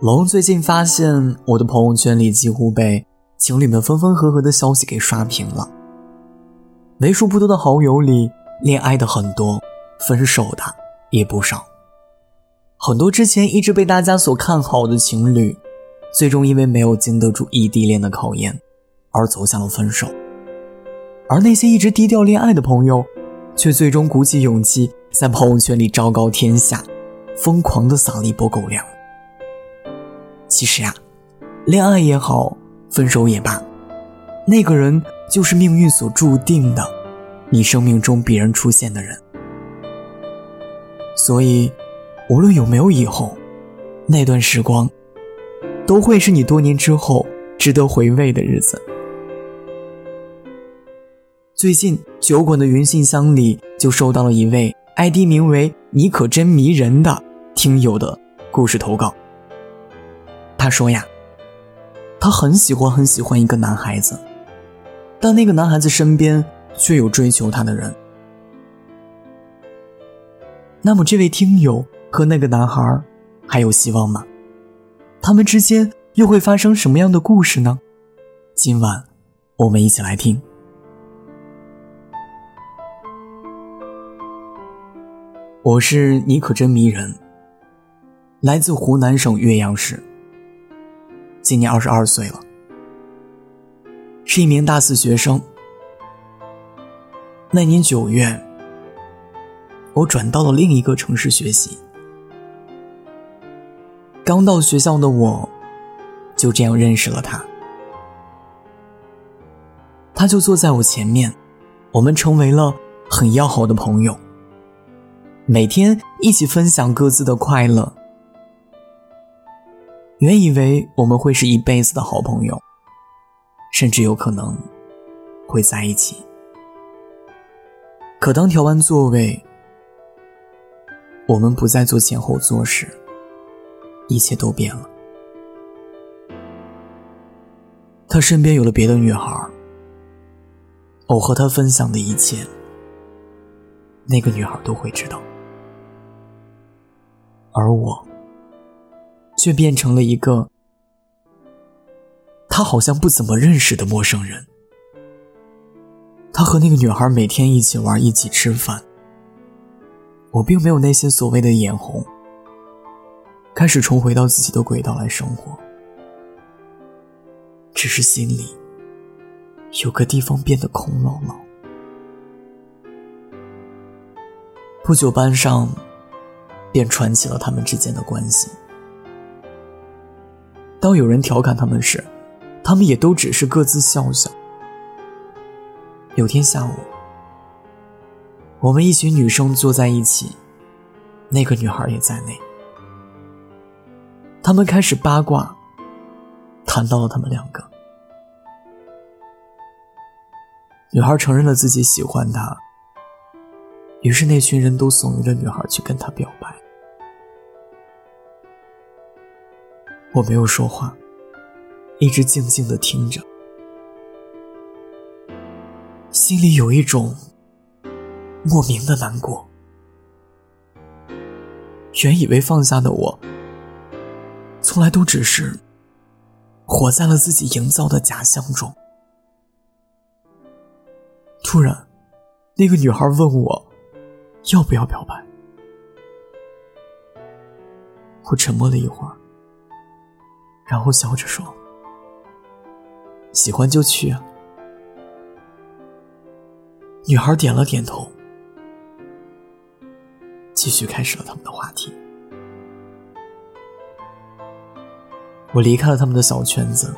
龙最近发现我的朋友圈里几乎被情侣们分分合合的消息给刷屏了。为数不多的好友里，恋爱的很多，分手的也不少。很多之前一直被大家所看好的情侣，最终因为没有经得住异地恋的考验，而走向了分手。而那些一直低调恋爱的朋友，却最终鼓起勇气在朋友圈里昭告天下，疯狂的撒了一波狗粮。其实呀，恋爱也好，分手也罢，那个人就是命运所注定的，你生命中必然出现的人。所以，无论有没有以后，那段时光，都会是你多年之后值得回味的日子。最近，酒馆的云信箱里就收到了一位 ID 名为“你可真迷人”的听友的故事投稿。他说呀，他很喜欢很喜欢一个男孩子，但那个男孩子身边却有追求他的人。那么，这位听友和那个男孩还有希望吗？他们之间又会发生什么样的故事呢？今晚，我们一起来听。我是你可真迷人，来自湖南省岳阳市。今年二十二岁了，是一名大四学生。那年九月，我转到了另一个城市学习。刚到学校的我，就这样认识了他。他就坐在我前面，我们成为了很要好的朋友，每天一起分享各自的快乐。原以为我们会是一辈子的好朋友，甚至有可能会在一起。可当调完座位，我们不再坐前后座时，一切都变了。他身边有了别的女孩，我和他分享的一切，那个女孩都会知道，而我。却变成了一个他好像不怎么认识的陌生人。他和那个女孩每天一起玩，一起吃饭。我并没有那些所谓的眼红，开始重回到自己的轨道来生活。只是心里有个地方变得空落落。不久，班上便传起了他们之间的关系。当有人调侃他们时，他们也都只是各自笑笑。有天下午，我们一群女生坐在一起，那个女孩也在内。他们开始八卦，谈到了他们两个。女孩承认了自己喜欢他，于是那群人都怂恿着女孩去跟他表白。我没有说话，一直静静的听着，心里有一种莫名的难过。原以为放下的我，从来都只是活在了自己营造的假象中。突然，那个女孩问我要不要表白，我沉默了一会儿。然后笑着说：“喜欢就去啊。”女孩点了点头，继续开始了他们的话题。我离开了他们的小圈子，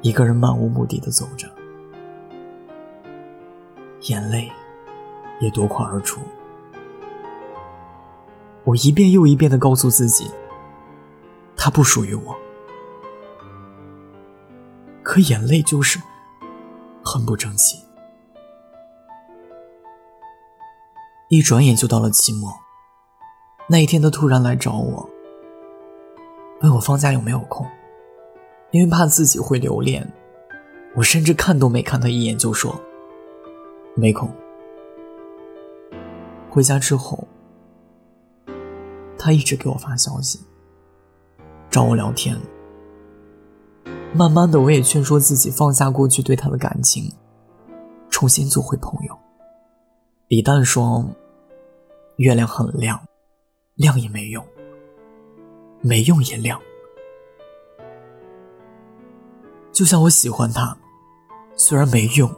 一个人漫无目的的走着，眼泪也夺眶而出。我一遍又一遍的告诉自己。他不属于我，可眼泪就是很不争气。一转眼就到了期末，那一天他突然来找我，问我放假有没有空，因为怕自己会留恋，我甚至看都没看他一眼就说没空。回家之后，他一直给我发消息。找我聊天。慢慢的，我也劝说自己放下过去对他的感情，重新做回朋友。李诞说：“月亮很亮，亮也没用，没用也亮。”就像我喜欢他，虽然没用，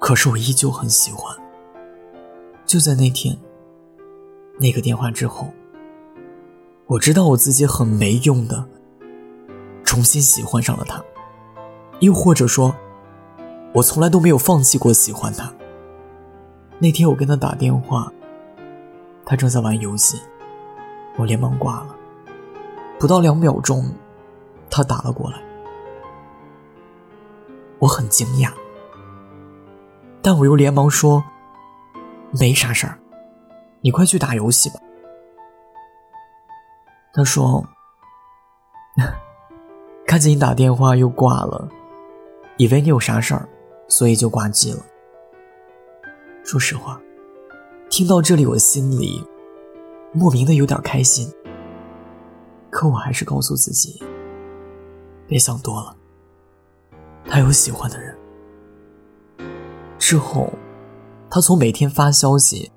可是我依旧很喜欢。就在那天，那个电话之后，我知道我自己很没用的。重新喜欢上了他，又或者说，我从来都没有放弃过喜欢他。那天我跟他打电话，他正在玩游戏，我连忙挂了。不到两秒钟，他打了过来，我很惊讶，但我又连忙说：“没啥事儿，你快去打游戏吧。”他说。看见你打电话又挂了，以为你有啥事儿，所以就挂机了。说实话，听到这里我心里莫名的有点开心，可我还是告诉自己，别想多了。他有喜欢的人。之后，他从每天发消息，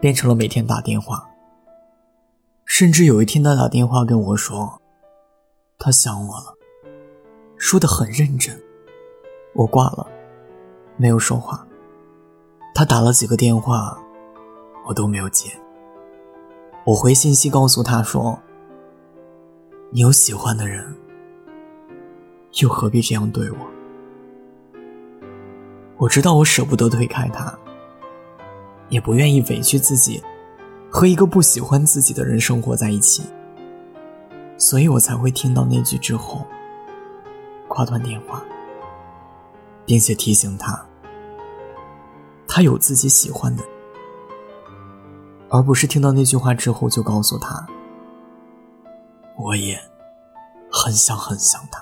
变成了每天打电话，甚至有一天他打电话跟我说，他想我了。说的很认真，我挂了，没有说话。他打了几个电话，我都没有接。我回信息告诉他说：“你有喜欢的人，又何必这样对我？”我知道我舍不得推开他，也不愿意委屈自己，和一个不喜欢自己的人生活在一起，所以我才会听到那句之后。挂断电话，并且提醒他，他有自己喜欢的，而不是听到那句话之后就告诉他，我也很想很想他。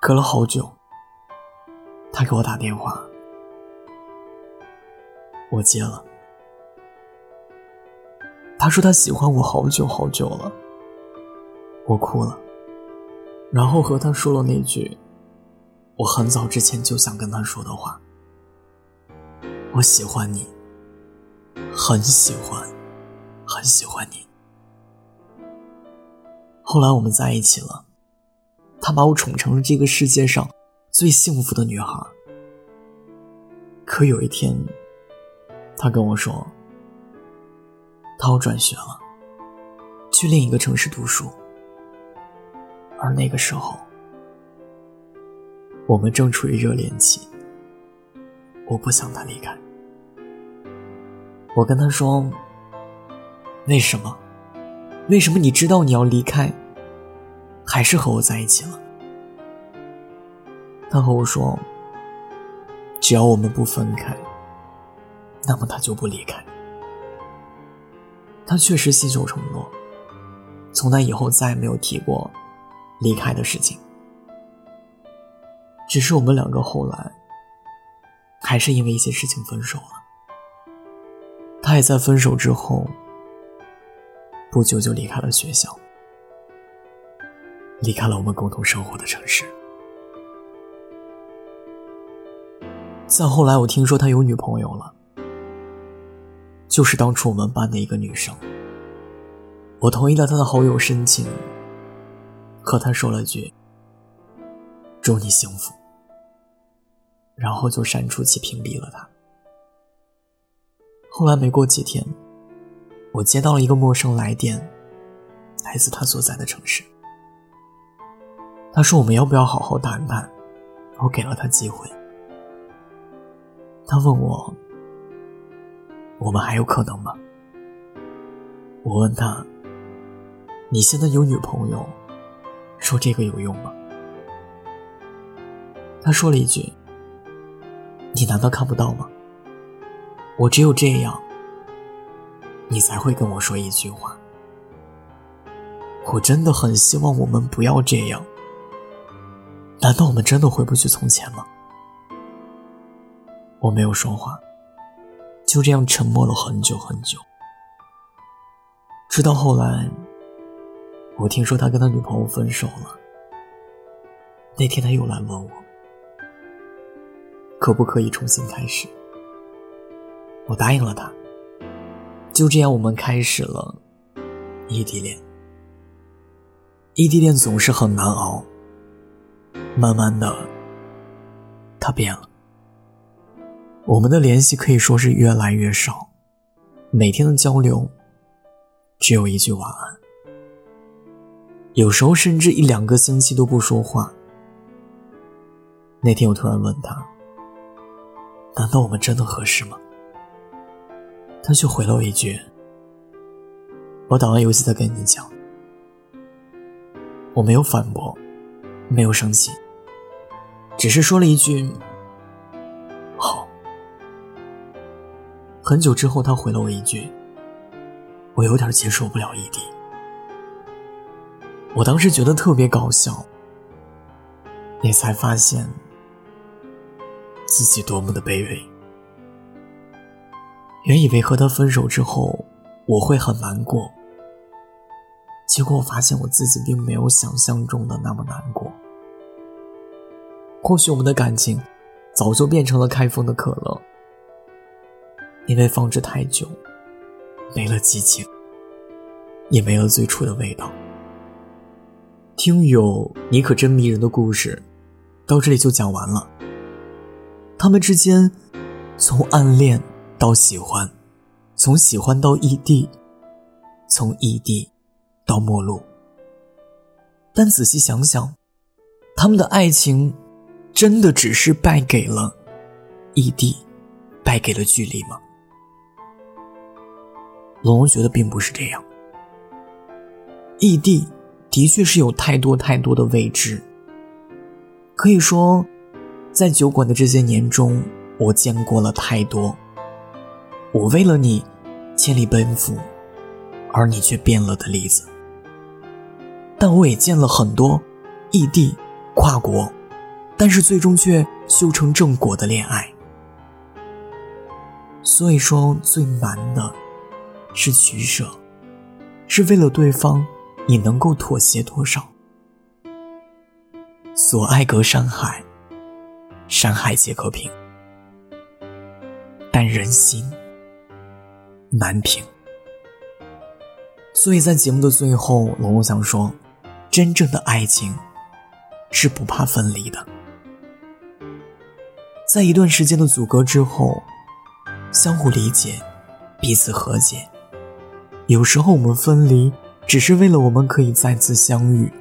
隔了好久，他给我打电话，我接了，他说他喜欢我好久好久了，我哭了。然后和他说了那句我很早之前就想跟他说的话：“我喜欢你，很喜欢，很喜欢你。”后来我们在一起了，他把我宠成了这个世界上最幸福的女孩。可有一天，他跟我说，他要转学了，去另一个城市读书。而那个时候，我们正处于热恋期。我不想他离开。我跟他说：“为什么？为什么你知道你要离开，还是和我在一起了？”他和我说：“只要我们不分开，那么他就不离开。”他确实信守承诺，从那以后再也没有提过。离开的事情，只是我们两个后来还是因为一些事情分手了。他也在分手之后不久就离开了学校，离开了我们共同生活的城市。再后来，我听说他有女朋友了，就是当初我们班的一个女生。我同意了她的好友申请。可她说了句“祝你幸福”，然后就删除其屏蔽了他。后来没过几天，我接到了一个陌生来电，来自他所在的城市。他说：“我们要不要好好谈谈？”我给了他机会。他问我：“我们还有可能吗？”我问他：“你现在有女朋友？”说这个有用吗？他说了一句：“你难道看不到吗？我只有这样，你才会跟我说一句话。我真的很希望我们不要这样。难道我们真的回不去从前吗？”我没有说话，就这样沉默了很久很久，直到后来。我听说他跟他女朋友分手了。那天他又来问我，可不可以重新开始？我答应了他。就这样，我们开始了异地恋。异地恋总是很难熬。慢慢的，他变了。我们的联系可以说是越来越少，每天的交流只有一句晚安。有时候甚至一两个星期都不说话。那天我突然问他：“难道我们真的合适吗？”他却回了我一句：“我打完游戏再跟你讲。”我没有反驳，没有生气，只是说了一句：“很久之后，他回了我一句：“我有点接受不了异地。”我当时觉得特别搞笑，也才发现自己多么的卑微。原以为和他分手之后我会很难过，结果我发现我自己并没有想象中的那么难过。或许我们的感情早就变成了开封的可乐，因为放置太久，没了激情，也没了最初的味道。听友，你可真迷人的故事，到这里就讲完了。他们之间从暗恋到喜欢，从喜欢到异地，从异地到陌路。但仔细想想，他们的爱情真的只是败给了异地，败给了距离吗？龙龙觉得并不是这样，异地。的确是有太多太多的未知。可以说，在酒馆的这些年中，我见过了太多。我为了你千里奔赴，而你却变了的例子。但我也见了很多异地、跨国，但是最终却修成正果的恋爱。所以说，最难的是取舍，是为了对方。你能够妥协多少？所爱隔山海，山海皆可平，但人心难平。所以在节目的最后，龙龙想说：真正的爱情是不怕分离的。在一段时间的阻隔之后，相互理解，彼此和解。有时候我们分离。只是为了我们可以再次相遇，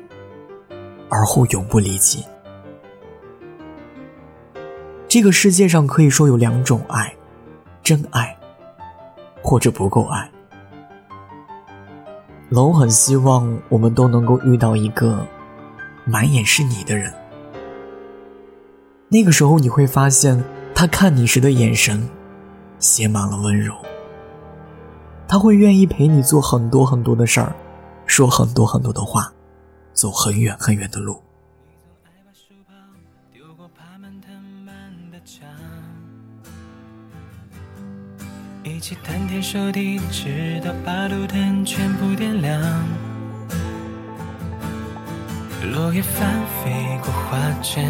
而后永不离弃。这个世界上可以说有两种爱：真爱，或者不够爱。龙很希望我们都能够遇到一个满眼是你的人。那个时候你会发现，他看你时的眼神，写满了温柔。他会愿意陪你做很多很多的事儿。说很多很多的话，走很远很远的路。一起谈天说地，直到把路灯全部点亮。落叶翻飞过花卷，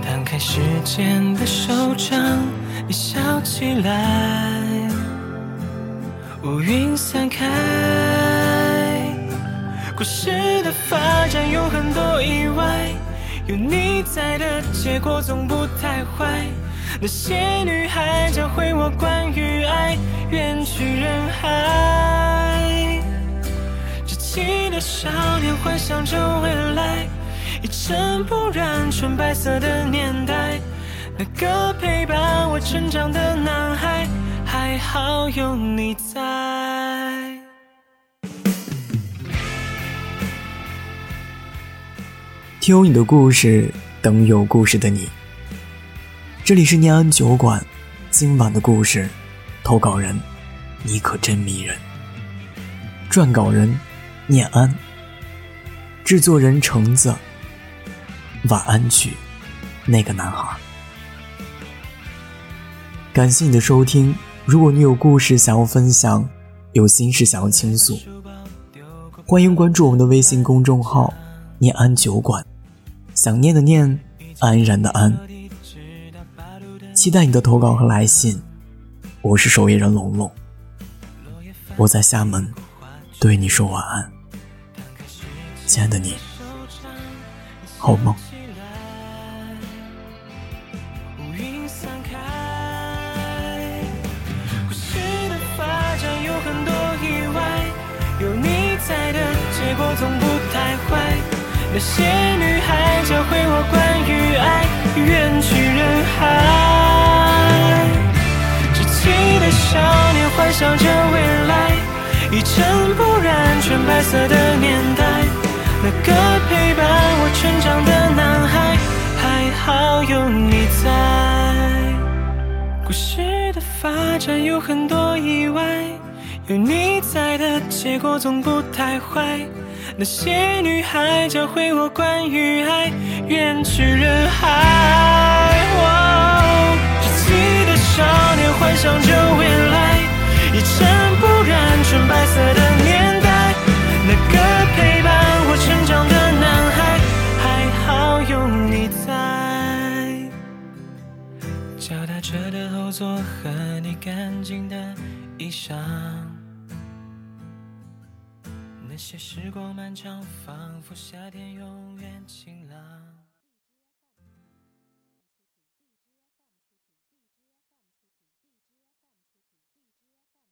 摊开时间的手掌，你笑起来，乌云散开。故事的发展有很多意外，有你在的结果总不太坏。那些女孩教会我关于爱，远去人海。稚气的少年幻想着未来，一尘不染纯白色的年代。那个陪伴我成长的男孩，还好有你在。听你的故事，等有故事的你。这里是念安酒馆，今晚的故事，投稿人，你可真迷人。撰稿人，念安。制作人橙子。晚安曲，那个男孩。感谢你的收听。如果你有故事想要分享，有心事想要倾诉，欢迎关注我们的微信公众号“念安酒馆”，想念的念，安然的安。期待你的投稿和来信。我是守夜人龙龙，我在厦门对你说晚安，亲爱的你，好梦。那些女孩教会我关于爱，远去人海。稚气的少年幻想着未来，一尘不染纯白色的年代。那个陪伴我成长的男孩，还好有你在。故事的发展有很多意外，有你在的结果总不太坏。那些女孩教会我关于爱，远去人海。稚气的少年幻想着未来，一尘不染纯白色的年代。那个陪伴我成长的男孩，还好有你在。脚踏车的后座和你干净的衣裳。那些时光漫长，仿佛夏天永远晴朗。